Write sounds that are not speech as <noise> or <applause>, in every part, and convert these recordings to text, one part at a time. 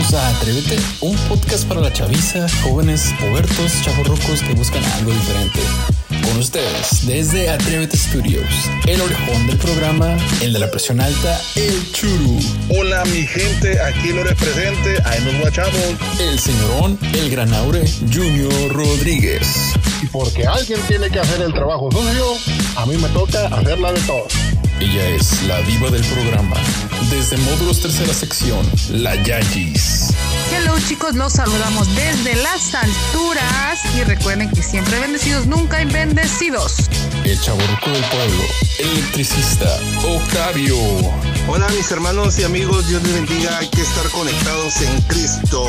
Bienvenidos a Atrévete, un podcast para la chaviza, jóvenes, pubertos, chavorrucos que buscan algo diferente. Con ustedes, desde Atrévete Studios, el orejón del programa, el de la presión alta, el churu. Hola mi gente, aquí lo represente, ahí nos guachamos. El señorón, el granaure, Junior Rodríguez. Y porque alguien tiene que hacer el trabajo sucio, a mí me toca hacerla de todo. Ella es la diva del programa. Desde módulos tercera sección, la Yayis. Hello chicos, los saludamos desde las alturas y recuerden que siempre bendecidos, nunca bendecidos. El chaborruco del pueblo, el electricista, Octavio. Hola mis hermanos y amigos, Dios les bendiga, hay que estar conectados en Cristo.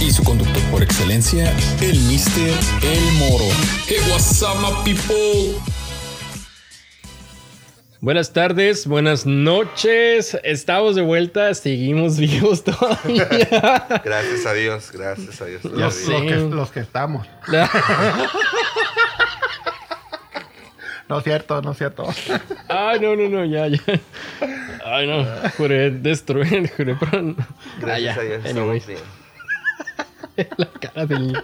Y su conductor por excelencia, el Mister El Moro. Hey, what's up, my people? Buenas tardes, buenas noches. Estamos de vuelta, seguimos <laughs> vivos todavía. Gracias a Dios, gracias a Dios. Los, que, los que estamos. <laughs> No es cierto, no es cierto. Ay, no, no, no, ya, ya. Ay, no, juré destruir, juré para... Gracias Ah, a. Dios. Anyways, <laughs> la cara del.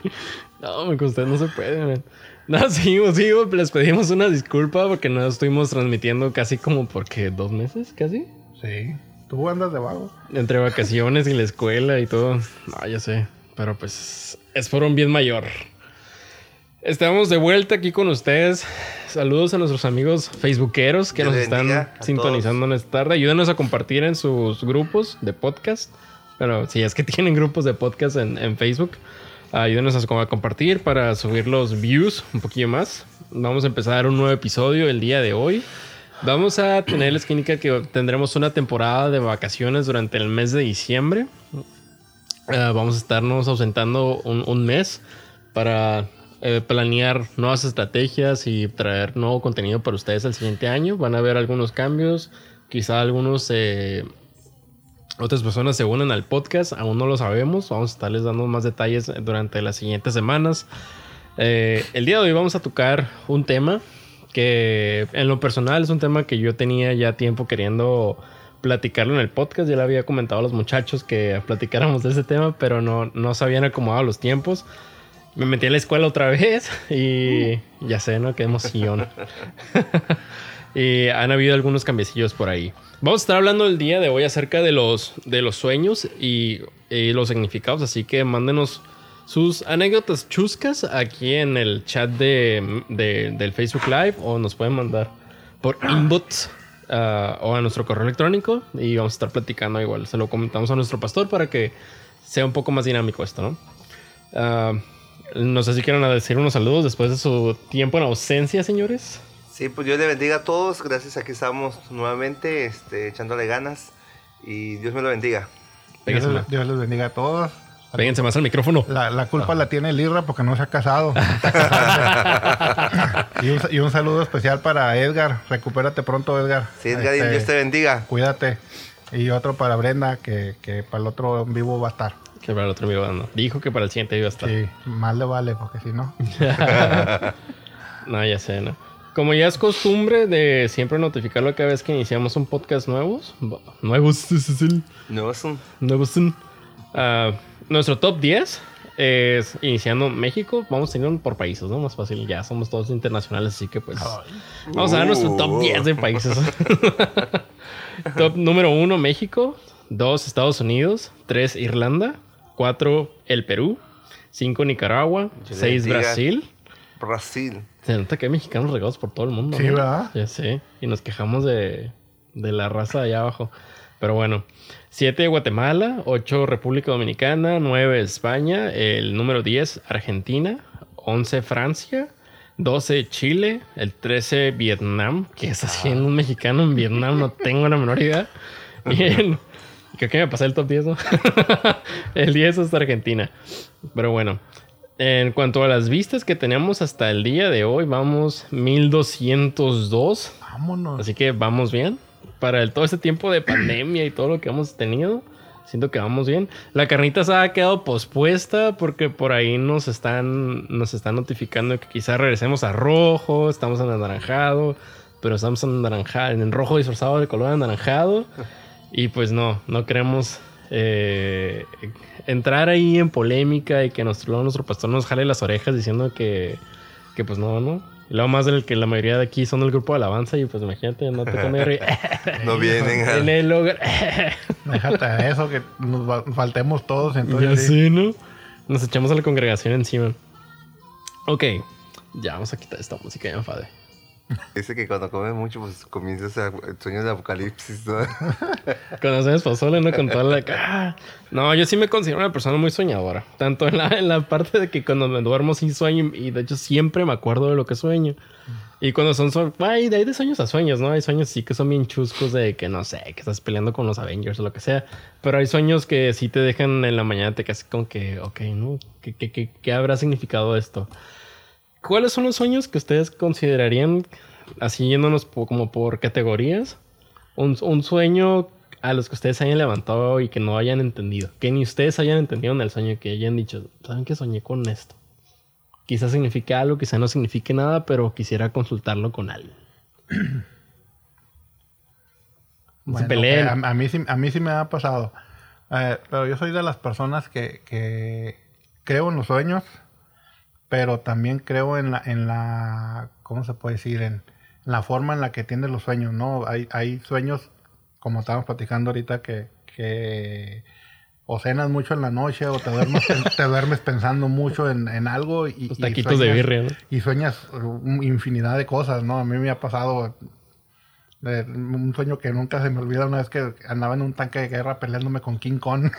No, me costó, no se puede, man. <laughs> No, seguimos, seguimos, les pedimos una disculpa porque no estuvimos transmitiendo casi como porque dos meses, casi. Sí. Tú andas de vago. Entre vacaciones y la escuela y todo. No, ya sé. Pero pues es por un bien mayor. Estamos de vuelta aquí con ustedes. Saludos a nuestros amigos facebookeros que Dios nos están sintonizando en esta tarde. Ayúdenos a compartir en sus grupos de podcast. Pero si es que <laughs> tienen grupos de podcast en, en Facebook, ayúdenos a, compartir para subir los views un poquillo más. Vamos a empezar un nuevo episodio el día de hoy. Vamos a tener la esquínica que tendremos una temporada de vacaciones durante el mes de diciembre. Eh, vamos a estarnos ausentando un, un mes para eh, planear nuevas estrategias y traer nuevo contenido para ustedes el siguiente año. Van a haber algunos cambios, quizá algunos eh, otras personas se unen al podcast, aún no lo sabemos. Vamos a estarles dando más detalles durante las siguientes semanas. Eh, el día de hoy vamos a tocar un tema que en lo personal es un tema que yo tenía ya tiempo queriendo platicarlo en el podcast. Ya le había comentado a los muchachos que platicáramos de ese tema, pero no, no se habían acomodado los tiempos. Me metí a la escuela otra vez y ya sé, ¿no? Qué emoción. <laughs> y han habido algunos cambiecillos por ahí. Vamos a estar hablando el día de hoy acerca de los, de los sueños y, y los significados, así que mándenos sus anécdotas chuscas aquí en el chat de, de- del Facebook Live o nos pueden mandar por inbox ah, o a nuestro correo electrónico y vamos a estar platicando igual. Se lo comentamos a nuestro pastor para que sea un poco más dinámico esto, ¿no? Ah, no sé si quieren decir unos saludos después de su tiempo en ausencia, señores. Sí, pues Dios les bendiga a todos, gracias, aquí estamos nuevamente este, echándole ganas y Dios me lo bendiga. Dios, más- Dios les bendiga a todos. péguense más al micrófono. La, la culpa la tiene el Irra porque no se ha casado. <laughs> y, un, y un saludo especial para Edgar. Recupérate pronto, Edgar. Sí, Edgar, y Este, Dios te bendiga. Cuídate. Y otro para Brenda, que, que para el otro en vivo va a estar. Que para el otro amigo no. Dijo que para el siguiente iba a estar. Sí, más le vale, porque si no. <laughs> No, ya sé, ¿no? Como ya es costumbre de siempre notificarlo cada vez que iniciamos un podcast nuevos. Nuevos, <laughs> un... nuevos. ah, nuestro top 10 es iniciando México. Vamos a tener por países, ¿no? Más fácil. Ya somos todos internacionales, así que pues. Vamos a dar nuestro top 10 de países. <laughs> top número 1, México. 2, Estados Unidos. 3, Irlanda. 4, el Perú. 5, Nicaragua. Yo le 6, bendiga. Brasil. Brasil. Se nota que hay mexicanos regados por todo el mundo. Sí, ¿no? ¿verdad? Ya sé. Y nos quejamos de, de la raza de allá abajo. Pero bueno. 7 Guatemala, 8 República Dominicana, 9 España, el número 10 Argentina, 11 Francia, 12 Chile, el 13 Vietnam, que es haciendo un mexicano en Vietnam, no tengo la menor idea. <laughs> Y el- creo que me pasé el top 10, ¿no? <laughs> el 10 es Argentina. Pero bueno, en cuanto a las vistas que tenemos hasta el día de hoy, vamos 1202. Vámonos. Así que vamos bien. Para el, todo este tiempo de pandemia y todo lo que hemos tenido, siento que vamos bien. La carnita se ha quedado pospuesta porque por ahí nos están, nos están notificando que quizás regresemos a rojo, estamos en anaranjado, pero estamos en anaranjado, en rojo disfrazado de color anaranjado. <laughs> Y pues no, no queremos eh, entrar ahí en polémica y que nuestro, nuestro pastor nos jale las orejas diciendo que, que pues no, no. Y luego más del que la mayoría de aquí son del grupo de alabanza y pues imagínate, no te comer <laughs> No vienen. <laughs> en el hogar. <laughs> Déjate eso, que nos faltemos todos. Ya Entonces, sí. sé, ¿no? Nos echamos a la congregación encima. Ok, ya vamos a quitar esta música, ya me enfadé. Dice que cuando come mucho, pues comienzas a sueños de apocalipsis, ¿no? <laughs> Cuando hacemos pozole, ¿no? Con toda la... ¡Ah! No, yo sí me considero una persona muy soñadora. Tanto en la, en la parte de que cuando me duermo sí sueño y de hecho siempre me acuerdo de lo que sueño. Y cuando son... son ay, de ahí de sueños a sueños, ¿no? Hay sueños sí que son bien chuscos de que, no sé, que estás peleando con los Avengers o lo que sea. Pero hay sueños que sí te dejan en la mañana, te casi como que, ok, ¿no? ¿Qué, qué, qué, qué habrá significado esto? ¿Cuáles son los sueños que ustedes considerarían, así yéndonos como por categorías, un, un sueño a los que ustedes se hayan levantado y que no hayan entendido? Que ni ustedes hayan entendido en el sueño, que hayan dicho, ¿saben que soñé con esto? Quizás signifique algo, quizás no signifique nada, pero quisiera consultarlo con alguien. No <clears throat> se Bueno, eh, a, a mí sí, a mí sí me ha pasado. Eh, pero yo soy de las personas que, que creo en los sueños, pero también creo en la, en la ¿cómo se puede decir? En, la forma en la que tienes los sueños, ¿no? Hay, hay sueños, como estábamos platicando ahorita, que, que o cenas mucho en la noche o te duermes, <laughs> te duermes pensando mucho en, en algo y, Los y taquitos de sueñas- birria, ¿no? y sueñas un- infinidad de cosas, ¿no? A mí me ha pasado eh, un sueño que nunca se me olvida una vez que andaba en un tanque de guerra peleándome con King Kong.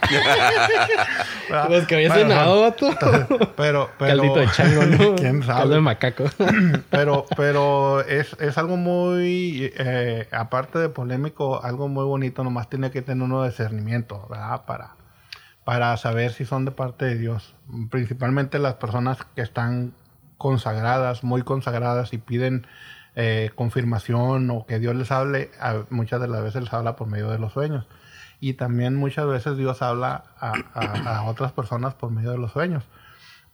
¿Verdad? <laughs> Pues que había Bueno, cenado, vato. <laughs> Pero, pero, Caldito de chango, ¿no? <laughs> ¿Quién Caldo de sabe? macaco. <clears throat> Pero, pero es, es algo muy, eh, aparte de polémico, algo muy bonito. Nomás tiene que tener uno discernimiento, ¿verdad? Para, para saber si son de parte de Dios. Principalmente las personas que están consagradas, muy consagradas y piden eh, confirmación o que Dios les hable, a- muchas de las veces les habla por medio de los sueños. Y también muchas veces Dios habla a, otras personas por medio de los sueños.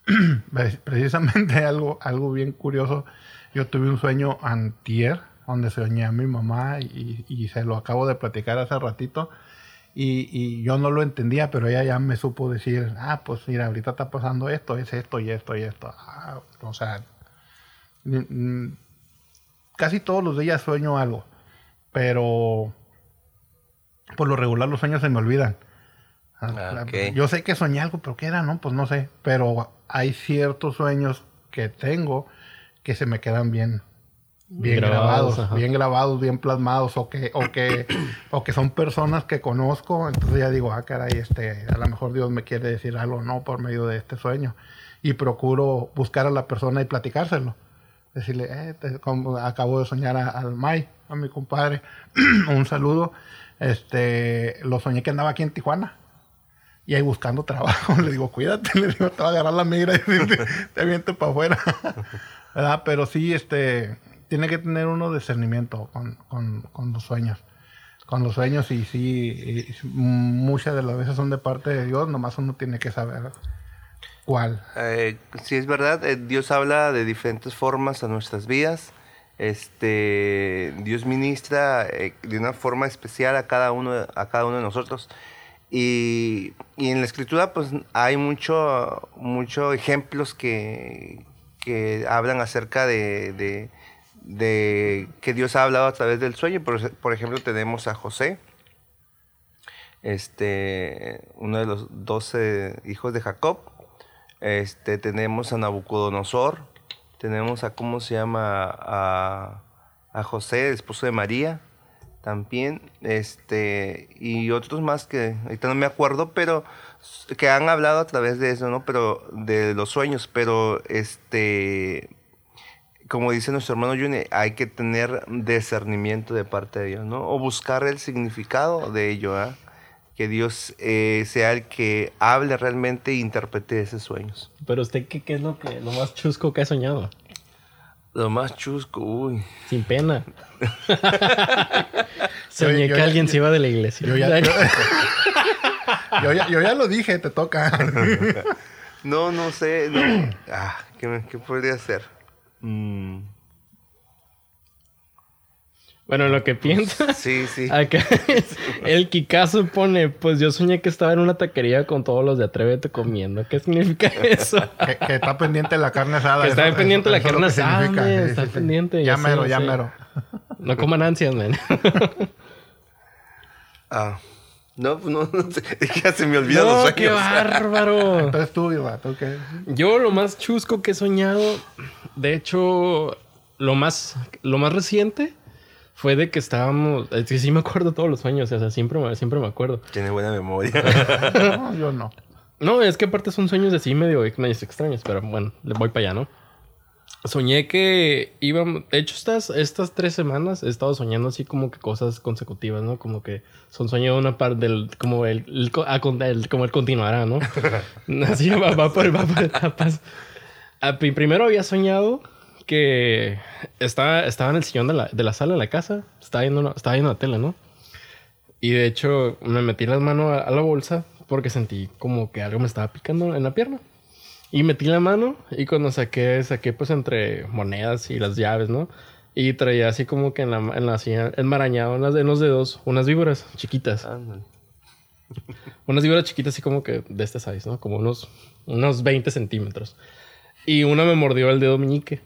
<clears throat> Pre- Precisamente <laughs> algo, algo bien curioso. Yo tuve un sueño antier donde soñé a mi mamá y, se lo acabo de platicar hace ratito. Y, yo no lo entendía, pero ella ya me supo decir, ah, pues mira, ahorita está pasando esto, es esto y esto y esto. Ah, o sea, casi todos los días sueño algo, pero por lo regular los sueños se me olvidan. Ah, ok. Yo sé que soñé algo, pero ¿qué era? No, pues no sé. Pero hay ciertos sueños que tengo que se me quedan bien, bien Grabados, grabados, bien grabados, bien plasmados, o que, o que, <coughs> o que son personas que conozco. Entonces ya digo, ah, caray, este, a lo mejor Dios me quiere decir algo, no, por medio de este sueño. Y procuro buscar a la persona y platicárselo. Decirle, eh, te- como acabo de soñar a- al May, a mi compadre, <clears throat> un saludo. Este, lo soñé que andaba aquí en Tijuana. Y ahí buscando trabajo, <laughs> le digo, cuídate, <laughs> le digo, te va a agarrar la migra <laughs> y te, te para afuera. ¿Verdad? Pero sí, este, tiene que tener uno discernimiento con, con, con los sueños. Con los sueños y sí, muchas de las veces son de parte de Dios, nomás uno tiene que saber cuál. Eh, sí, es verdad, eh, Dios habla de diferentes formas a nuestras vidas. Este, Dios ministra eh, de una forma especial a cada uno, a cada uno de nosotros. Y, y en la escritura, pues hay mucho, mucho ejemplos que, que hablan acerca de, de- de que Dios ha hablado a través del sueño. Por, por ejemplo, tenemos a José, este, uno de los doce hijos de Jacob. Este, tenemos a Nabucodonosor, tenemos a, ¿cómo se llama? A, a José, el esposo de María, también, este, y otros más que ahorita no me acuerdo, pero que han hablado a través de eso, ¿no? Pero de los sueños, pero este, como dice nuestro hermano Juni, hay que tener discernimiento de parte de Dios, ¿no? O buscar el significado de ello, ¿ah? Que Dios eh, sea el que hable realmente e interprete esos sueños. Pero usted, ¿qué, qué es lo, que, lo más chusco que ha soñado? Lo más chusco, uy. Sin pena. <laughs> Soñé yo que alguien se iba de la iglesia. Yo ya, yo, <laughs> <laughs> yo ya, yo ya lo dije, te toca. No, no sé, no. Ah, ¿qué, qué podría ser? Mm, Bueno, lo que piensa. <laughs> Sí, sí. <laughs> Acá es- el Kikazo pone, pues yo soñé que estaba en una taquería con todos los de Atrévete comiendo. ¿Qué significa <laughs> eso? Que, que está pendiente la carne asada. Que está eso- pendiente la eso carne asada, significa. men, Sí, está sí, sí. pendiente, Ya mero, ya mero. No coman ansias, man. Ah. No, pues no, no sé. Es que ya se me olvidan los No, sueños. qué bárbaro. Entonces tú, ¿tú qué? Yo lo más chusco que he soñado, de hecho, lo más, lo más reciente fue de que estábamos, es que sí me acuerdo todos los sueños, o sea, siempre, me- siempre me acuerdo. Tiene buena memoria. <laughs> No, yo no. No, es que aparte son sueños así medio, medio extraños, pero bueno, le voy para allá, ¿no? Soñé que íbamos, de hecho estas, estas tres semanas he estado soñando así como que cosas consecutivas, ¿no? Como que son sueños de una parte del, como el, el a con- el- como el continuará, ¿no? <laughs> así va, va por, va por etapas. Ah, pri- primero había soñado que estaba, estaba en el sillón de la, de la sala de la casa, estaba viendo, una- estaba viendo la tele, ¿no? Y de hecho me metí las manos a, a la bolsa porque sentí como que algo me estaba picando en la pierna. Y metí la mano y cuando saqué, saqué pues entre monedas y las llaves, ¿no? Y traía así como que en la, en la silla, enmarañado en, las, en los dedos, unas víboras chiquitas. Ándale. Unas víboras chiquitas así como que de este size, ¿no? Como unos, unos 20 centímetros. Y una me mordió el dedo meñique.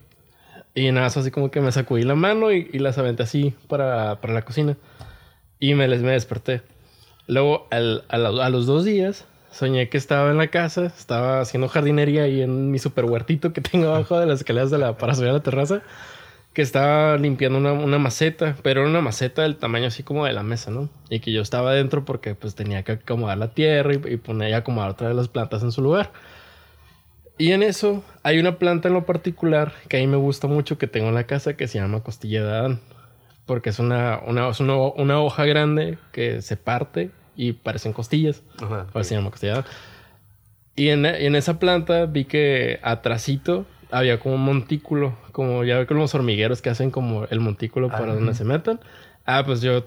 Y nada, así como que me sacudí la mano y, las aventé así para, para la cocina. Y me, les, me desperté. Luego, al- a los dos días, soñé que estaba en la casa, estaba haciendo jardinería ahí en mi super huertito que tengo abajo de las escaleras de la, para subir a la terraza. Que estaba limpiando una, una maceta, pero era una maceta del tamaño así como de la mesa, ¿no? Y que yo estaba adentro porque pues tenía que acomodar la tierra y, y poner y acomodar otra de las plantas en su lugar. Y en eso hay una planta en lo particular que a mí me gusta mucho que tengo en la casa que se llama costilla de Adán. Porque es una, una, es una, una hoja grande que se parte y parecen costillas. Ajá. Eso se llama costilla de Adán. Y en, en esa planta vi que atrasito había como un montículo, como ya ve con los hormigueros que hacen como el montículo para donde se metan. Ah, pues yo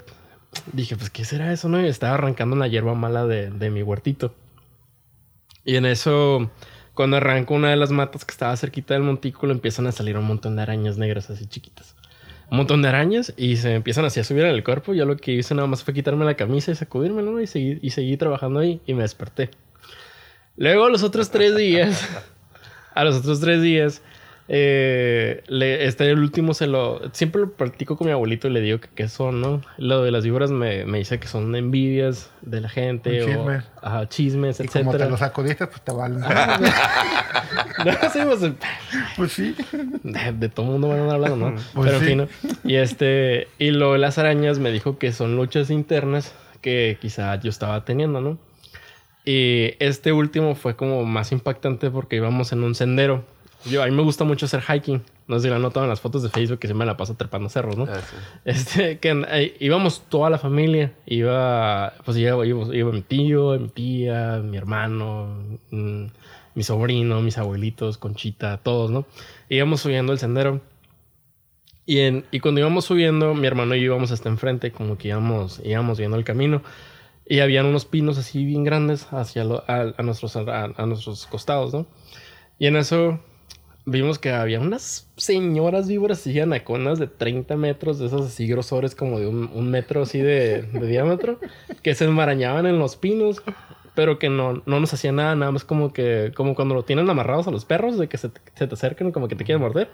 dije, pues, ¿qué será eso, no? Y estaba arrancando la hierba mala de, de mi huertito. Y en eso, cuando arranco una de las matas que estaba cerquita del montículo, empiezan a salir un montón de arañas negras así chiquitas. Un montón de arañas y se empiezan así a subir en el cuerpo. Yo lo que hice nada más fue quitarme la camisa y sacudirme, ¿no? Y y seguí trabajando ahí y me desperté. Luego, <laughs> a los otros tres días, a los otros tres días, eh, le, este el último se lo. Siempre lo practico con mi abuelito y le digo que qué son, ¿no? Lo de las víboras me, me dice que son envidias de la gente Un o chisme. ajá, chismes, Y como te lo sacudiste, pues te valen. <laughs> No, sí, pues, pues sí. de, de todo mundo van a hablando, ¿no? Pues Pero en sí. fin, ¿no? Y este, y lo de las arañas me dijo que son luchas internas que quizá yo estaba teniendo, ¿no? Y este último fue como más impactante porque íbamos en un sendero. Yo, a mí me gusta mucho hacer hiking. No sé si lo han notado en las fotos de Facebook que se me la paso trepando cerros, ¿no? Ah, sí. Este, que eh, íbamos toda la familia. Iba, pues iba, iba, iba mi tío, mi tía, mi hermano, mm, mi sobrino, mis abuelitos, Conchita, todos, ¿no? Íbamos subiendo el sendero. Y, en, y cuando íbamos subiendo, mi hermano y yo íbamos hasta enfrente, como que íbamos, íbamos viendo el camino. Y habían unos pinos así bien grandes hacia lo- a, a nuestros, a, a nuestros costados, ¿no? Y en eso vimos que había unas señoras víboras así anaconas de 30 metros, de esas así grosores como de un, metro así de, de diámetro, <laughs> que se enmarañaban en los pinos, pero que no, no nos hacían nada, nada más como que, como cuando lo tienen amarrados a los perros, de que se, se te acercan como que te quieren morder.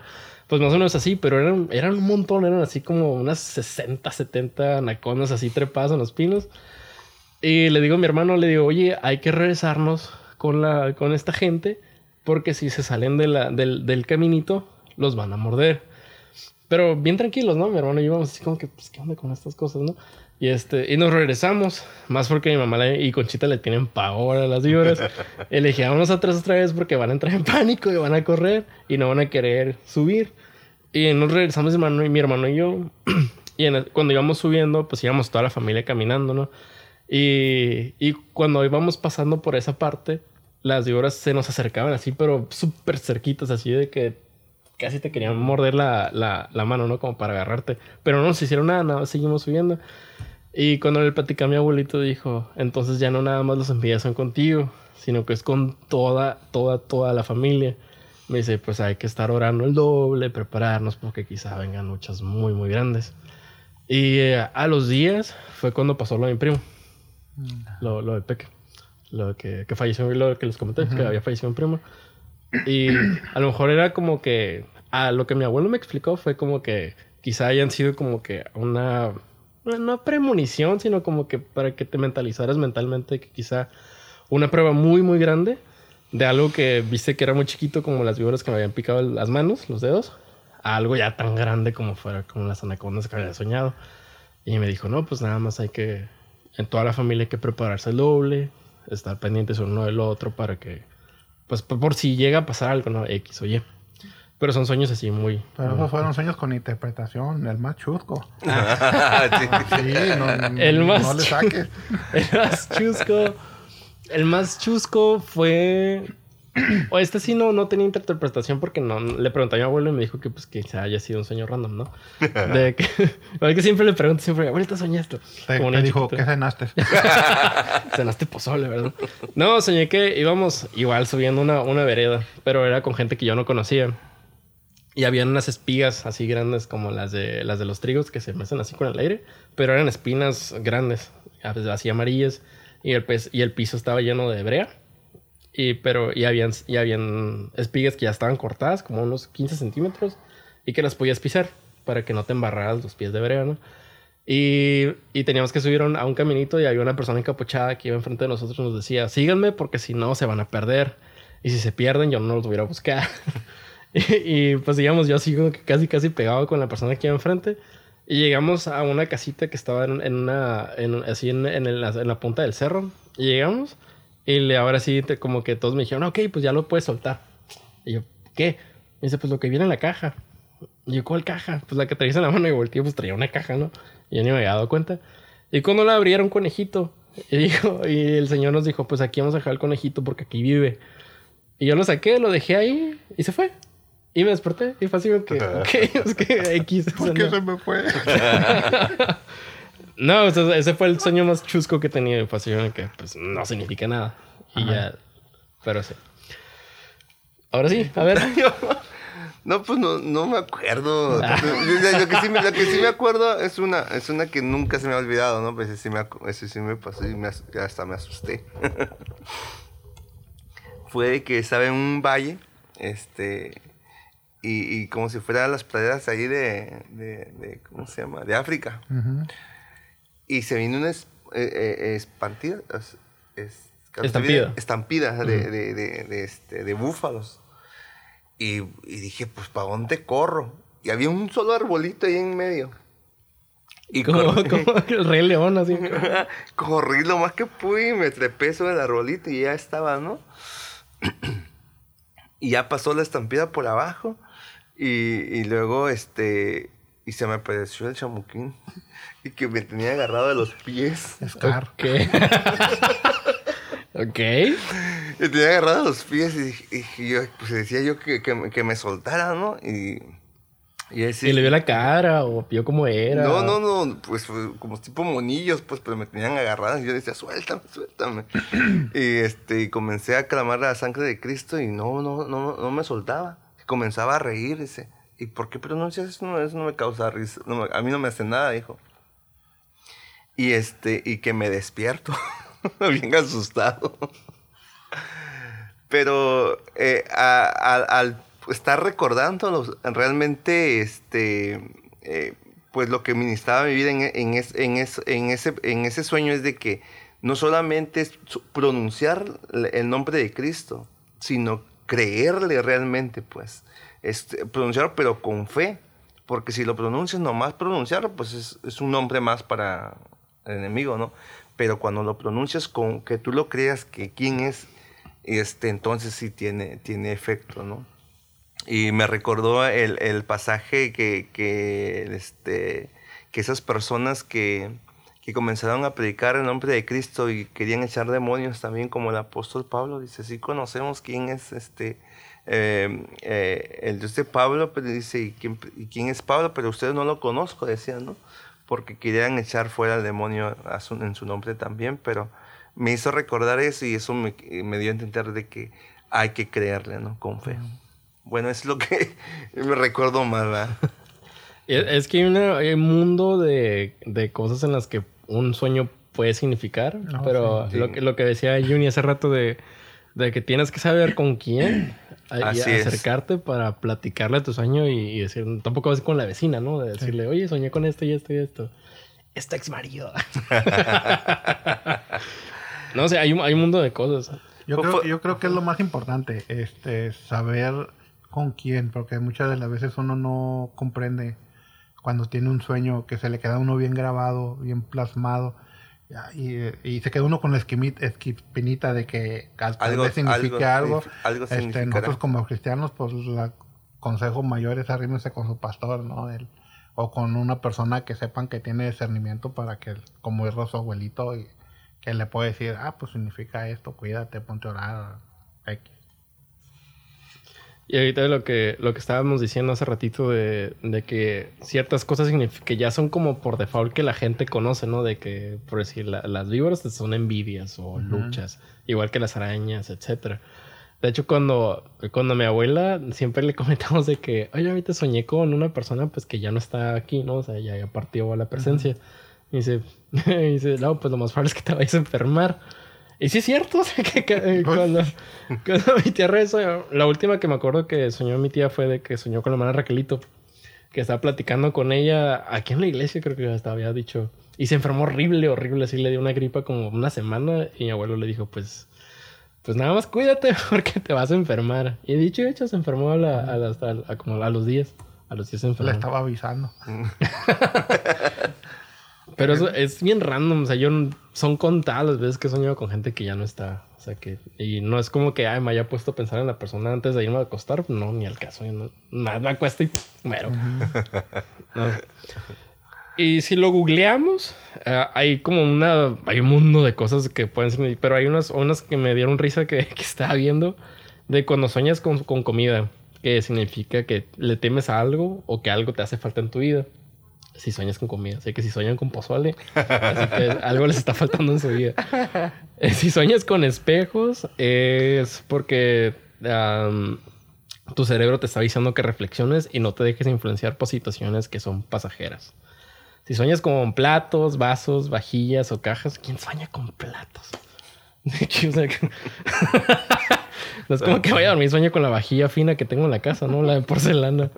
Pues más o menos así, pero eran, eran un montón, eran así como unas 60, 70 anaconas así trepadas en los pinos. Y le digo a mi hermano, le digo, oye, hay que regresarnos con, la, con esta gente porque si se salen de la, del, del caminito, los van a morder. Pero bien tranquilos, ¿no? Mi hermano y yo íbamos así como que, pues, ¿qué onda con estas cosas, no? Y, este, y nos regresamos, más porque mi mamá y Conchita le tienen pavor a las víboras. y <laughs> le dije, vámonos atrás otra vez porque van a entrar en pánico y van a correr y no van a querer subir. Y nos regresamos mi hermano y mi hermano y yo. <clears throat> y en el- cuando íbamos subiendo, pues íbamos toda la familia caminando, ¿no? Y, y cuando íbamos pasando por esa parte, las víboras se nos acercaban así, pero súper cerquitas, así de que casi te querían morder la, la, la mano, ¿no? Como para agarrarte. Pero no nos hicieron nada, nada, seguimos subiendo. Y cuando le platicé a mi abuelito, dijo, entonces ya no nada más los envidias son contigo, sino que es con toda, toda, toda la familia. Me dice, pues hay que estar orando el doble, prepararnos porque quizá vengan luchas muy, muy grandes. Y eh, a los días fue cuando pasó lo de mi primo. Lo, lo de Peque. Lo que, que falleció, lo que les comenté, que había fallecido mi primo. Y a lo mejor era como que... A lo que mi abuelo me explicó fue como que quizá hayan sido como que una... No premonición, sino como que para que te mentalizaras mentalmente que quizá una prueba muy, muy grande de algo que viste que era muy chiquito como las víboras que me habían picado las manos, los dedos, a algo ya tan grande como fuera como las anacondas que había soñado. Y me dijo, no, pues nada más hay que, en toda la familia hay que prepararse el doble, estar pendientes uno del otro para que, pues por si llega a pasar algo, ¿no? X o Y. Pero son sueños así muy... Pero esos fueron sueños con interpretación, el más chusco. <laughs> Sí. No, El más no le saques. <laughs> El más chusco. El más chusco fue. <clears throat> O este sí no, no tenía interpretación porque no le pregunté a mi abuelo y me dijo que pues que haya sido un sueño random, ¿no? <laughs> De que, <laughs> que siempre le pregunto, siempre, abuelita, soñé esto. Te, Como te dijo. ¿qué cenaste? <laughs> Cenaste pozole, ¿verdad? No, soñé que íbamos igual subiendo una, una vereda, pero era con gente que yo no conocía. Y habían unas espigas así grandes como las de, las de los trigos que se mecen así con el aire, pero eran espinas grandes, así amarillas, y el, pez, y el piso estaba lleno de brea. Y, pero, y, habían, y habían espigas que ya estaban cortadas, como unos 15 centímetros, y que las podías pisar para que no te embarraras los pies de brea, ¿no? Y, y teníamos que subir a un, caminito y había una persona encapuchada que iba enfrente de nosotros y nos decía, síganme porque si no se van a perder. Y si se pierden, yo no los voy a buscar. <laughs> y, y, pues digamos, yo así que casi casi pegado con la persona que iba enfrente. Y llegamos a una casita que estaba en, en una, así en, en el- en la punta del cerro. Y llegamos y le, ahora sí te- como que todos me dijeron, ok, pues ya lo puedes soltar. Y yo, ¿qué? Me dice, pues lo que viene en la caja. Y yo, ¿cuál caja? Pues la que traías en la mano y volteé, pues traía una caja, ¿no? Y yo ni me había dado cuenta. Y cuando la abrieron, conejito. Y, <laughs> dijo, y el señor nos dijo, pues aquí vamos a dejar el conejito porque aquí vive. Y yo lo saqué, lo dejé ahí y se fue. Y me desperté y fue así que, <laughs> ok, es que X. ¿Por qué no. se me fue? <laughs> No, ese fue el sueño más chusco que he tenido. Y fue así que, pues, no significa nada. Y ya, pero sí. Ahora sí, a ver. <laughs> No, pues no, no me acuerdo. Lo, lo que sí me, lo que sí me acuerdo es una, es una que nunca se me ha olvidado, ¿no? Pues ese sí me, ese sí me pasó y me as- hasta me asusté. <laughs> Fue de que estaba en un valle, este, y, y como si fueran las praderas ahí de, de, de- ¿cómo se llama? De África. Ujú. Y se vino una es- eh, eh, espantida, es- es- Estampida. estampida de, de, de, de, este, de búfalos. Y, y dije, pues, ¿para dónde corro? Y había un solo arbolito ahí en medio. Y Como, <laughs> <laughs> el Rey León, así. <laughs> corrí lo más que pude y me trepé sobre el arbolito y ya estaba, ¿no? <clears throat> y ya pasó la estampida por abajo. Y, y luego, este, y se me apareció el chamuquín. Y que me tenía agarrado de los pies. Scar. Ok. <laughs> ok. Me tenía agarrado de los pies y, yo, pues decía yo que, que, me- que me soltara, ¿no? Y, y le vio la cara o vio cómo era. No, no, no, pues como tipo monillos, pues, pero me tenían agarradas y yo decía, suéltame, suéltame. <clears throat> y este, y comencé a clamar la sangre de Cristo y no, no, no, no me soltaba. Comenzaba a reír, dice, ¿y por qué pronuncias eso? No, eso no me causa risa, a mí no me hace nada, dijo. Y este, y que me despierto, <laughs> bien asustado. Pero eh, al estar recordándolos, realmente, este, eh, pues lo que ministraba mi vida en, en es- en es- en ese, en ese sueño es de que no solamente es pronunciar el nombre de Cristo, sino creerle realmente, pues. Este, pronunciarlo, pero con fe. Porque si lo pronuncias, nomás pronunciarlo, pues es, un nombre más para el enemigo, ¿no? Pero cuando lo pronuncias con que tú lo creas que quién es, este, entonces sí tiene, tiene efecto, ¿no? Y me recordó el, el pasaje que, que, este, que esas personas que, que comenzaron a predicar el nombre de Cristo y querían echar demonios también, como el apóstol Pablo, dice, sí conocemos quién es este, eh, eh, de Pablo, pero dice, ¿y quién, y quién es Pablo? Pero ustedes no lo conozco, decían, ¿no? Porque querían echar fuera al demonio a su- en su nombre también, pero me hizo recordar eso y eso me, me dio a entender de que hay que creerle, ¿no? Con fe. Bueno, es lo que <laughs> me recuerdo más, ¿verdad? <laughs> Es, que hay, una- hay un mundo de, de cosas en las que un sueño puede significar, No, pero sí. lo, que, lo que decía Juni hace rato de, de que tienes que saber con quién a- y Así es. acercarte para platicarle a tu sueño y, y decir, tampoco vas con la vecina, ¿no? De decirle, oye, soñé con esto y esto y esto. Es tu ex marido. <laughs> no sé, hay un, hay un mundo de cosas. Yo creo, yo creo que es lo más importante, este, saber con quién, porque muchas de las veces uno no comprende cuando tiene un sueño que se le queda a uno bien grabado, bien plasmado, y, y se queda uno con la esquipinita de que Algo- vez signifique algo algo. algo Este, nosotros como cristianos, pues el consejo mayor es arrímense con su pastor, ¿no? El- o con una persona que sepan que tiene discernimiento para que, como es su abuelito, y que le puede decir, ah, pues significa esto, cuídate, ponte a orar. X. Y ahorita lo que, lo que estábamos diciendo hace ratito de, de que ciertas cosas que ya son como por default que la gente conoce, ¿no? De que, por decir, la- las víboras son envidias o luchas, igual que las arañas, etcétera. De hecho, cuando, cuando mi abuela siempre le <laughs> comentamos de que, oye, ahorita soñé con una persona pues que ya no está aquí, ¿no? O sea, ya, ya partió a la presencia. Y dice, <laughs> y dice, no, pues lo más probable es que te vayas a enfermar. Y sí es cierto, <laughs> o sea, que, que, eh, cuando, cuando mi tía soñó, la última que me acuerdo que soñó mi tía fue de que soñó con la hermana Raquelito, que estaba platicando con ella aquí en la iglesia, creo que hasta había dicho, y se enfermó horrible, horrible, así le dio una gripa como una semana, y mi abuelo le dijo, pues, pues nada más cuídate <laughs> porque te vas a enfermar. Y dicho y hecho, se enfermó a, la- a las- a- a como a los días, a los días se Le enfermó. estaba avisando. <laughs> Pero eso es bien random. O sea, yo son contadas las veces que he soñado con gente que ya no está. O sea, que. Y no es como que ay, me haya puesto a pensar en la persona antes de irme a acostar. No, ni al caso. no- nada me acuesto y muero. <laughs> No. Y si lo googleamos, eh, hay como una. Hay un mundo de cosas que pueden ser. Pero hay unas, unas que me dieron risa que, <laughs> que estaba viendo de cuando sueñas con, con comida. Que significa que le temes a algo o que algo te hace falta en tu vida si sueñas con comida. Así que si sueñan con pozole, algo les está faltando en su vida. Eh, Si sueñas con espejos, es porque tu cerebro te está avisando que reflexiones y no te dejes influenciar por situaciones que son pasajeras. Si sueñas con platos, vasos, vajillas o cajas, ¿quién sueña con platos? <laughs> <laughs> No es como que vaya a dormir sueño con la vajilla fina que tengo en la casa, ¿no? La de porcelana.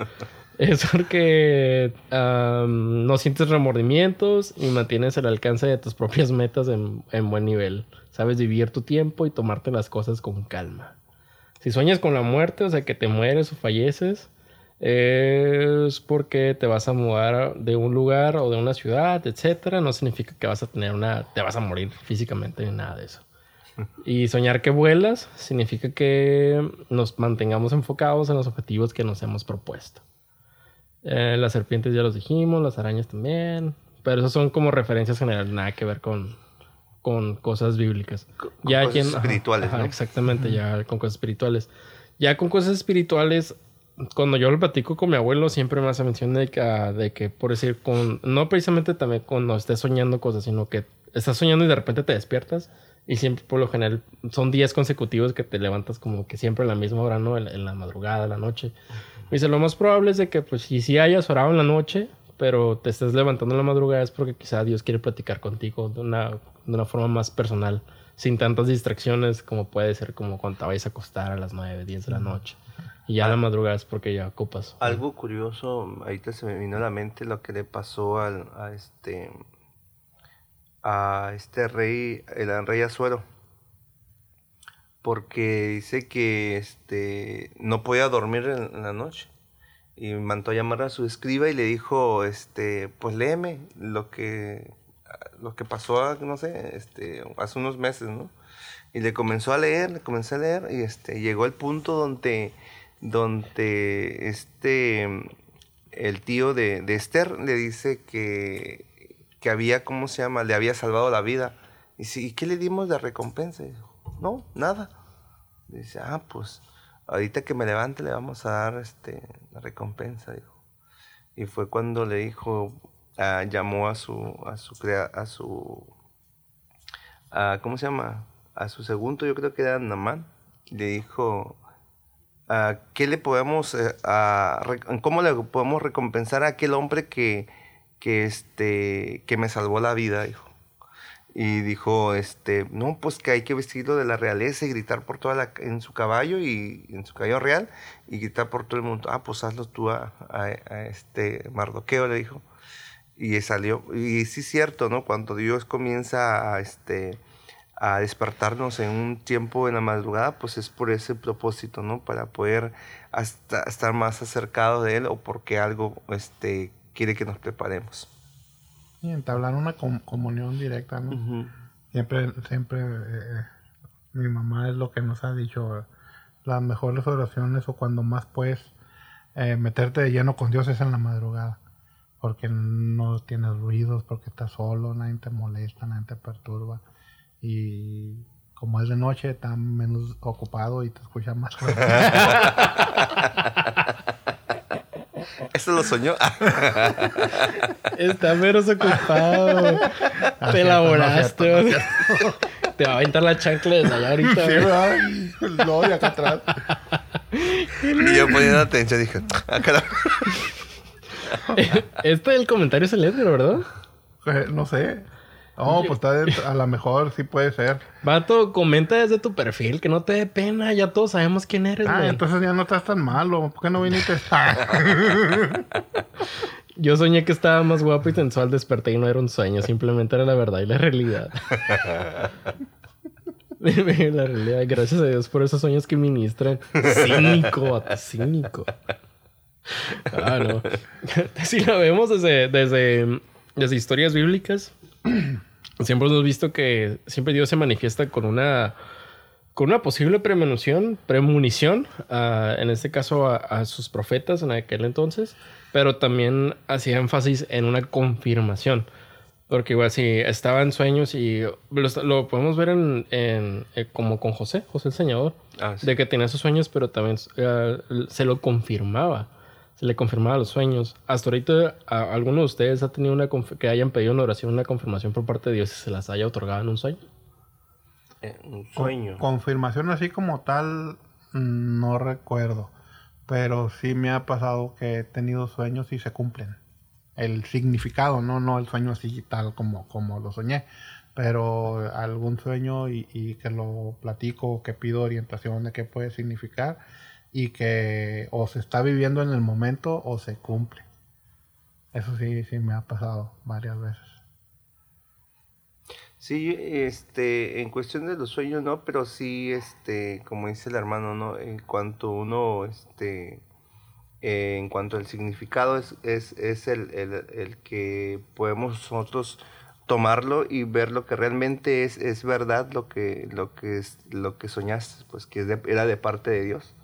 Es porque am, no sientes remordimientos y mantienes el alcance de tus propias metas en, en buen nivel. Sabes vivir tu tiempo y tomarte las cosas con calma. Si sueñas con la muerte, o sea que te mueres o falleces, es porque te vas a mudar de un lugar o de una ciudad, etcétera. No significa que vas a tener una, te vas a morir físicamente ni nada de eso. Y soñar que vuelas significa que nos mantengamos enfocados en los objetivos que nos hemos propuesto. Eh, las serpientes ya los dijimos, las arañas también. Pero esos son como referencias generales, nada que ver con, con cosas bíblicas. con cosas ajá, espirituales, ajá, ¿no? Exactamente, ya con cosas espirituales. Ya con cosas espirituales, cuando yo lo platico con mi abuelo, siempre me hace mención de que, ah, de que por decir, con, no precisamente también cuando estés soñando cosas, sino que estás soñando y de repente te despiertas. Y siempre, por lo general, son días consecutivos que te levantas como que siempre a la misma hora, ¿no? En, en la madrugada, la noche. Me dice, lo más probable es de que, pues, si sí hayas orado en la noche, pero te estés levantando en la madrugada es porque quizá Dios quiere platicar contigo de una, de una forma más personal, sin tantas distracciones como puede ser como cuando te vayas a acostar a las 9, 10 de la noche. Y ya a la madrugada es porque ya ocupas. Algo curioso, ahorita se me vino a la mente lo que le pasó al, a este a este rey, el rey Azuero. Porque dice que este no podía dormir en, la noche. Y mandó a llamar a su escriba y le dijo, este, pues léeme lo que lo que pasó, no sé, este, hace unos meses, ¿no? Y le comenzó a leer, le comenzó a leer y este llegó el punto donde donde este el tío de, Esther le dice que, había, ¿cómo se llama? Le había salvado la vida. Y dice, ¿y qué le dimos de recompensa? No, nada. Dice, ah, pues ahorita que me levante le vamos a dar este, la recompensa, dijo. Y fue cuando le dijo, ah, llamó a su, a su, a su, a, ¿cómo se llama? A su segundo, yo creo que era Namán. Le dijo, ah, ¿qué le podemos, eh, cómo le podemos recompensar a aquel hombre que, que, este, que me salvó la vida, dijo. Y dijo, este, no, pues que hay que vestirlo de la realeza y gritar por toda la, en su caballo y en su caballo real y gritar por todo el mundo. Ah, pues hazlo tú a, este Mardoqueo, le dijo. Y salió. Y sí es cierto, ¿no? Cuando Dios comienza a, este, a despertarnos en un tiempo en la madrugada, pues es por ese propósito, ¿no? Para poder hasta estar más acercados de Él o porque algo este, quiere que nos preparemos. Y entablar una com- comunión directa, ¿no? Siempre, siempre, eh, mi mamá es lo que nos ha dicho, eh, las mejores oraciones o cuando más puedes eh, meterte de lleno con Dios es en la madrugada, porque no tienes ruidos, porque estás solo, nadie te molesta, nadie te perturba y como es de noche está menos ocupado y te escucha más. <laughs> Eso lo soñó. <laughs> Está menos ocupado. <laughs> Ah, Te elaboraste. no, Te va a aventar la chancla desde allá ahorita. Sí. ¿verdad? Y luego de acá atrás. y yo poniendo atención dije, ah, caramba. <laughs> Este del comentario es el Edgar, ¿verdad? Eh, No sé. No, pues está dentro. A lo mejor sí puede ser. Vato, comenta desde tu perfil, que no te dé pena. Ya todos sabemos quién eres, Ah, güey. entonces ya no estás tan malo. ¿Por qué no viniste? <laughs> <laughs> Yo soñé que estaba más guapo y sensual, desperté y no era un sueño, simplemente era la verdad y la realidad. <laughs> la realidad, gracias a Dios por esos sueños que ministran. Cínico, vato, cínico. Ah, no. Si lo vemos desde, desde, desde historias bíblicas, siempre hemos visto que siempre Dios se manifiesta con una con una posible premonición, premonición, ah, en este caso a, a sus profetas en aquel entonces, pero también hacía énfasis en una confirmación. Porque igual si estaba en sueños y lo, lo podemos ver en, en, eh, como con José, José el Señador, Ah, sí. de que tenía sus sueños, pero también eh, se lo confirmaba. Se le confirmaba los sueños. Hasta ahorita, ¿a- ¿alguno de ustedes ha tenido una que hayan pedido una oración, una confirmación por parte de Dios y se las haya otorgado en un sueño? Eh, un sueño. Confirmación así como tal, no recuerdo. Pero sí me ha pasado que he tenido sueños y se cumplen. El significado, no, no el sueño así tal como, como lo soñé. Pero algún sueño y, y que lo platico, que pido orientación de qué puede significar y que o se está viviendo en el momento o se cumple. Eso sí, sí me ha pasado varias veces. Sí, este, en cuestión de los sueños, no, pero sí, este, como dice el hermano, ¿no? En cuanto uno, este, eh, en cuanto al significado es, es, es el, el, el que podemos nosotros tomarlo y ver lo que realmente es, es verdad, lo que, lo que es, lo que soñaste, pues que es de- era de parte de Dios.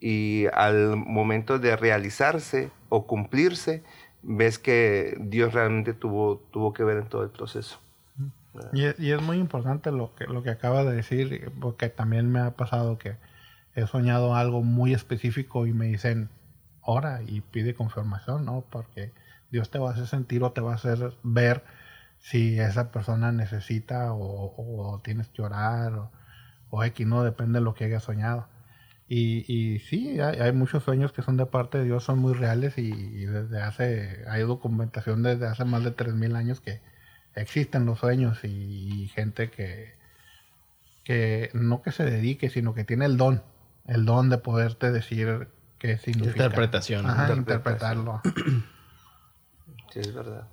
Y al momento de realizarse o cumplirse, ves que Dios realmente tuvo, tuvo que ver en todo el proceso. Y es, y es muy importante lo que, lo que acaba de decir, porque también me ha pasado que he soñado algo muy específico y me dicen, ora y pide confirmación, ¿no? Porque Dios te va a hacer sentir o te va a hacer ver si esa persona necesita o, o tienes que orar o, o X, ¿no? Depende de lo que haya soñado. Y, y sí, hay, hay muchos sueños que son de parte de Dios, son muy reales y, y desde hace, hay documentación desde hace más de 3.000 años que existen los sueños y, y gente que, que no que se dedique, sino que tiene el don, el don de poderte decir qué significa. Interpretación, ¿no? Ajá, Interpretación. interpretarlo. Sí, es verdad.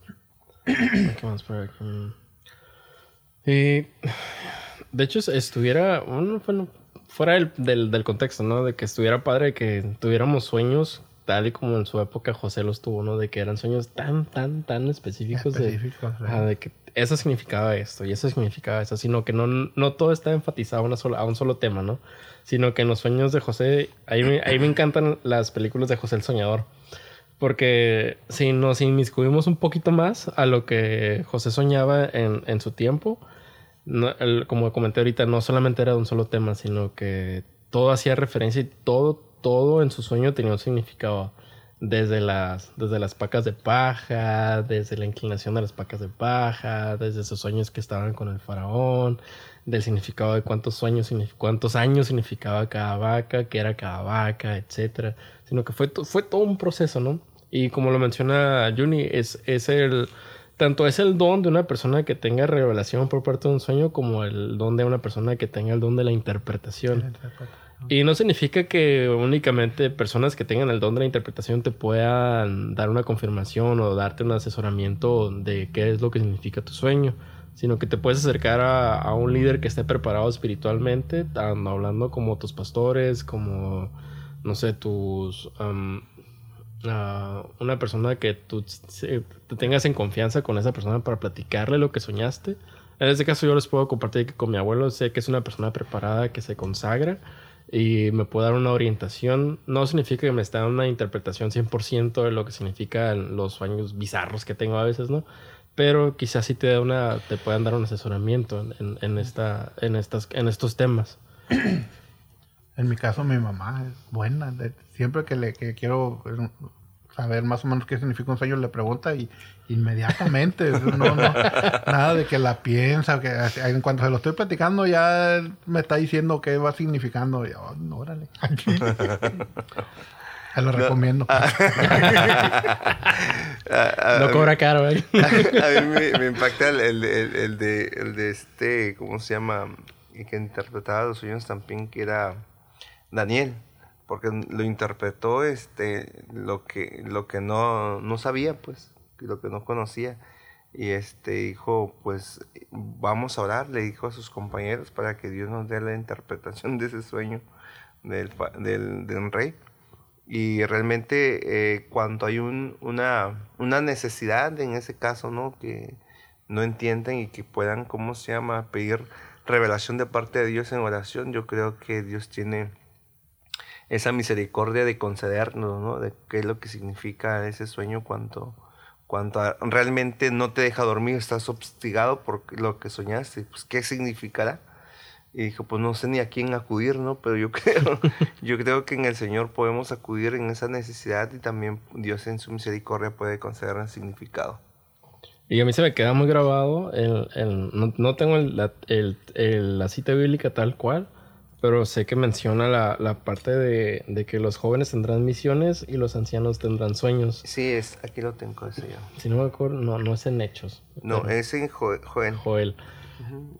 ¿Qué más por aquí? Y, de hecho, si estuviera, bueno, bueno, fuera del, del, del contexto, ¿no? De que estuviera padre que tuviéramos sueños tal y como en su época José los tuvo, ¿no? De que eran sueños tan, tan, tan específicos, Específicos, de, ajá, de que eso significaba esto y eso significaba eso, sino que no, no todo está enfatizado a, una sola, a un solo tema, ¿no? Sino que en los sueños de José, ahí me, ahí me encantan las películas de José el Soñador. Porque si nos inmiscuimos un poquito más a lo que José soñaba en, en su tiempo, como comenté ahorita, no solamente era de un solo tema, sino que todo hacía referencia y todo, todo en su sueño tenía un significado. desde las, desde las pacas de paja, desde la inclinación de las pacas de paja, desde esos sueños que estaban con el faraón, del significado de cuántos sueños, cuántos años significaba cada vaca, qué era cada vaca, etcétera, sino que fue, fue todo un proceso, ¿no? Y como lo menciona Juni, es, es el, tanto es el don de una persona que tenga revelación por parte de un sueño como el don de una persona que tenga el don de la interpretación. Y no significa que únicamente personas que tengan el don de la interpretación te puedan dar una confirmación o darte un asesoramiento de qué es lo que significa tu sueño, sino que te puedes acercar a, un líder que esté preparado espiritualmente, hablando como tus pastores, como, no sé, tus... una persona que tú te tengas en confianza con esa persona para platicarle lo que soñaste. En este caso yo les puedo compartir que con mi abuelo sé que es una persona preparada que se consagra y me puede dar una orientación. No significa que me esté dando una interpretación 100% de lo que significan los sueños bizarros que tengo a veces, ¿no? Pero quizás sí te, da una, te puedan dar un asesoramiento en, en, esta, en, estas, en estos temas. <clears throat> En mi caso, mi mamá es buena. Siempre que le que quiero saber más o menos qué significa un sueño, le pregunta y inmediatamente, <laughs> no, no, nada de que la piensa, que en cuanto se lo estoy platicando ya me está diciendo qué va significando. Y yo, oh, órale. <laughs> Se lo recomiendo. Ah. <laughs> no cobra caro, ¿eh? a mí me, impacta el, el, el, de, el de este, ¿cómo se llama? Y que interpretaba los sueños también, que era Daniel porque lo interpretó este lo que lo que no, no sabía pues lo que no conocía. Y este dijo pues vamos a orar le dijo a sus compañeros para que Dios nos dé la interpretación de ese sueño del, del, rey y realmente eh, cuando hay un, una, una necesidad en ese caso no que no entienden y que puedan cómo se llama pedir revelación de parte de Dios en oración yo creo que Dios tiene esa misericordia de concedernos, ¿no? De qué es lo que significa ese sueño cuando, cuando realmente no te deja dormir, estás obstigado por lo que soñaste, pues qué significará. Y dijo, pues no sé ni a quién acudir, ¿no? Pero yo <laughs> creo, yo creo que en el Señor podemos acudir en esa necesidad y también Dios en su misericordia puede concedernos significado. Y a mí se me queda muy grabado, el, el, no, tengo la, la cita bíblica tal cual, pero sé que menciona la, la parte de, de, que los jóvenes tendrán misiones y los ancianos tendrán sueños. Sí, es, aquí lo tengo ese yo. Si no me acuerdo, no, no es en Hechos. No, es en Joel. Joel.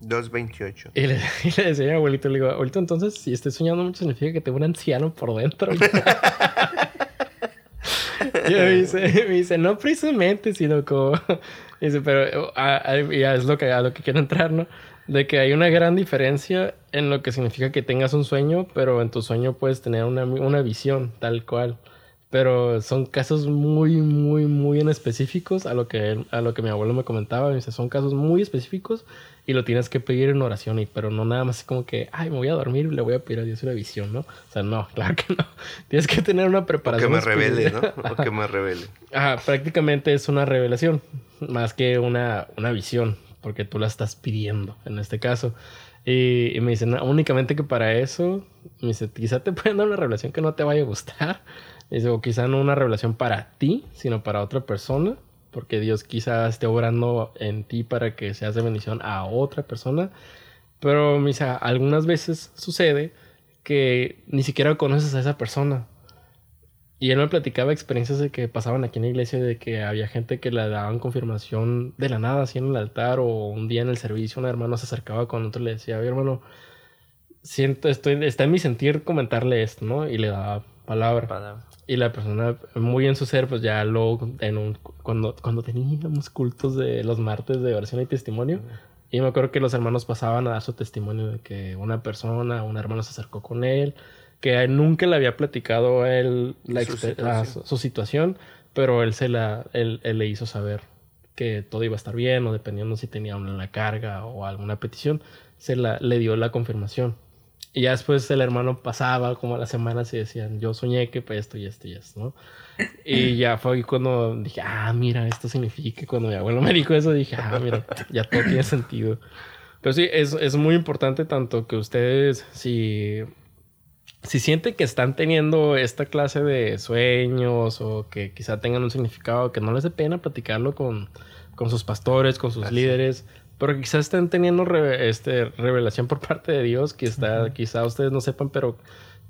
2.28. Y le, <laughs> y le decía a mi abuelito, le digo, abuelito, entonces, si estoy soñando mucho, significa que tengo un anciano por dentro. <laughs> <laughs> y me dice, me dice, no precisamente, sino como... dice, pero ya es lo que, a lo que quiero entrar, ¿no? De que hay una gran diferencia en lo que significa que tengas un sueño, pero en tu sueño puedes tener una, una visión tal cual. Pero son casos muy, muy, muy en específicos a lo que, a lo que mi abuelo me comentaba. Dice, son casos muy específicos y lo tienes que pedir en oración, y, pero no nada más como que, ay, me voy a dormir y le voy a pedir a Dios una visión, ¿no? O sea, no, <laughs> claro que no. Tienes que tener una preparación. O que me revele, ¿no? O que <laughs> me revele. Ajá, prácticamente es una revelación, más que una, una visión porque tú la estás pidiendo en este caso. Y, me dicen, únicamente que para eso, me dice, quizá te <laughs> pueden dar una revelación que no te vaya a gustar. dice, o quizá no una revelación para ti, sino para otra persona, porque Dios quizá esté obrando en ti para que seas de bendición a otra persona. Pero me dice, algunas veces sucede que ni siquiera conoces a esa persona. Y él me platicaba experiencias de que pasaban aquí en la iglesia, de que había gente que le daban confirmación de la nada, así en el altar, o un día en el servicio, un hermano se acercaba con otro y le decía, hermano, siento, estoy, está en mi sentir comentarle esto, ¿no? Y le daba palabra. Y la persona, muy en su ser, pues ya luego, en un, cuando, cuando teníamos cultos de los martes de oración y testimonio, y me acuerdo que los hermanos pasaban a dar su testimonio de que una persona, un hermano se acercó con él, que nunca le había platicado a él su, situación. pero él, se la, él, le hizo saber que todo iba a estar bien o dependiendo si tenía una carga o alguna petición, se la, le dio la confirmación. Y ya después el hermano pasaba como a las semanas y decían, yo soñé que pues esto y esto y esto, ¿no? Y <clears throat> ya fue cuando dije, ah, mira, esto significa. Cuando mi abuelo me dijo eso, dije, ah, mira, ya todo tiene sentido. Pero sí, es, es muy importante tanto que ustedes, si si siente que están teniendo esta clase de sueños o que quizá tengan un significado que no les dé pena platicarlo con, con sus pastores, con sus líderes, pero quizás estén teniendo re- este, revelación por <laughs> parte de Dios, que está, quizá ustedes no sepan, pero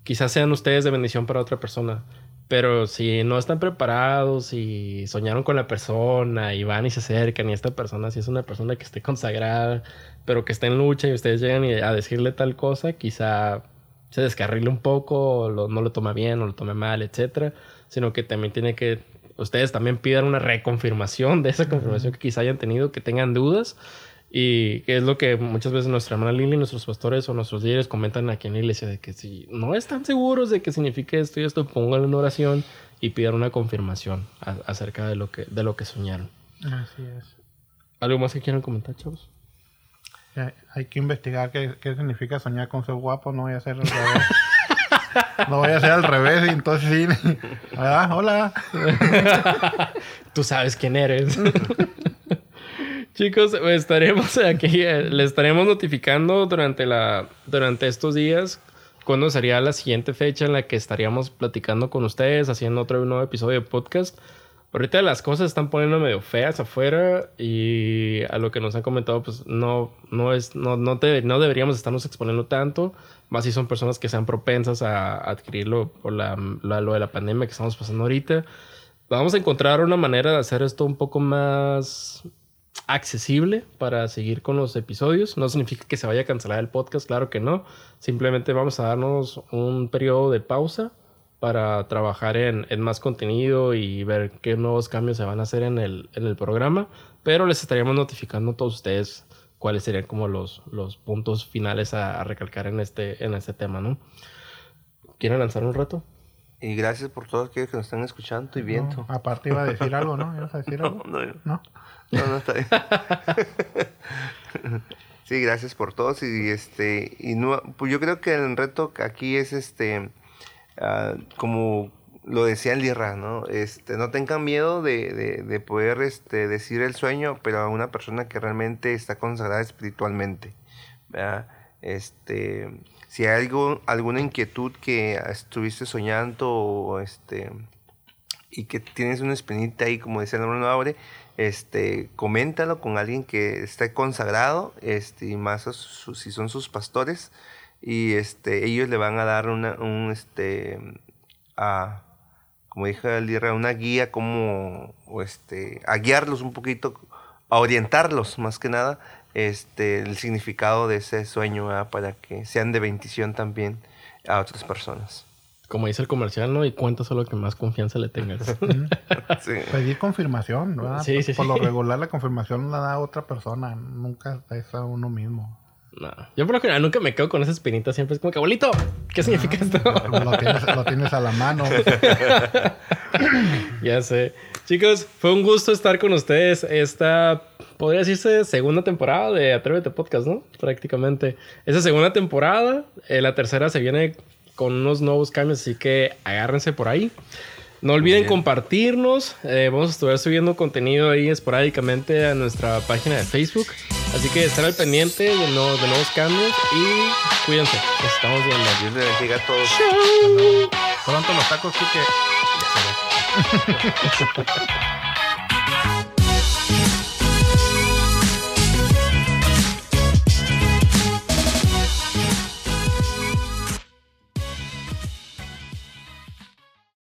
quizás sean ustedes de bendición para otra persona. Pero si no están preparados y soñaron con la persona y van y se acercan y esta persona si es una persona que esté consagrada, pero que esté en lucha y ustedes llegan y- a decirle tal cosa, quizá se descarrile un poco, lo- no lo toma bien o lo tome mal, etcétera, sino que también tiene que ustedes también pidan una reconfirmación de esa confirmación que quizá hayan tenido, que tengan dudas y que es lo que muchas veces nuestra hermana Lili, nuestros pastores o nuestros líderes comentan aquí en la iglesia de que si no están seguros de que signifique esto y esto, pónganlo en oración y pidan una confirmación a- acerca de lo que de lo que soñaron. Así es. ¿Algo más que quieran comentar, chavos? Hay, que investigar qué, qué significa soñar con ser guapo. No voy a ser al revés. <laughs> no voy a ser al revés y entonces sí. ¿Verdad? Hola. Tú sabes quién eres. Chicos, estaremos aquí, eh, les estaremos notificando durante, la, durante estos días cuándo sería la siguiente fecha en la que estaríamos platicando con ustedes, haciendo otro nuevo episodio de podcast. Ahorita las cosas están poniendo medio feas afuera y a lo que nos han comentado, pues no, no, es, no, no, te- no deberíamos estarnos exponiendo tanto, más si son personas que sean propensas a adquirirlo por la, la- lo de la pandemia que estamos pasando ahorita. Vamos a encontrar una manera de hacer esto un poco más accesible para seguir con los episodios. No significa que se vaya a cancelar el podcast, claro que no. Simplemente vamos a darnos un periodo de pausa para trabajar en, en más contenido y ver qué nuevos cambios se van a hacer en el, en el programa. Pero les estaríamos notificando a todos ustedes cuáles serían como los, los puntos finales a, a recalcar en este, en este tema, ¿no? ¿Quieren lanzar un reto? Y gracias por todos aquellos que nos están escuchando y viendo. No, aparte iba a decir algo, ¿no? ¿Ibas a decir <laughs> algo? No, no, No. no, no está bien. <laughs> sí, gracias por todos y este y no, pues yo creo que el reto aquí es este ah, como lo decía el ¿no? Este, no tengan miedo de, de- de poder este, decir el sueño, pero a una persona que realmente está consagrada espiritualmente. ¿verdad? Este, si hay algo, alguna inquietud que estuviste soñando o este y que tienes una espinita ahí, como decía el hermano Aure, este, coméntalo con alguien que esté consagrado, este, y más su- si son sus pastores, y este, ellos le van a dar una, un, este, a, como dije una guía, como, o este, a guiarlos un poquito, a orientarlos más que nada, este, el significado de ese sueño, ¿verdad? para que sean de bendición también a otras personas. Como dice el comercial, ¿no? Y cuenta solo que más confianza le tengas. <laughs> Sí. Pedir confirmación, ¿verdad? Sí, sí, Por sí. lo regular la confirmación la da otra persona, nunca es a uno mismo. No. Yo por lo general nunca me quedo con esa espinita. Siempre es como que, abuelito, ¿qué significa esto? Lo tienes, lo tienes a la mano. <laughs> ya sé. Chicos, fue un gusto estar con ustedes. Esta, podría decirse, segunda temporada de Atrévete Podcast, ¿no? Prácticamente. Esa segunda temporada, eh, la tercera se viene con unos nuevos cambios, así que agárrense por ahí. No olviden bien. compartirnos. eh, vamos a estar subiendo contenido ahí esporádicamente a nuestra página de Facebook. Así que estén al pendiente de, nuevos- de nuevos cambios y cuídense. Nos estamos viendo. Dios les bendiga a todos. Pronto los tacos sí que... <laughs>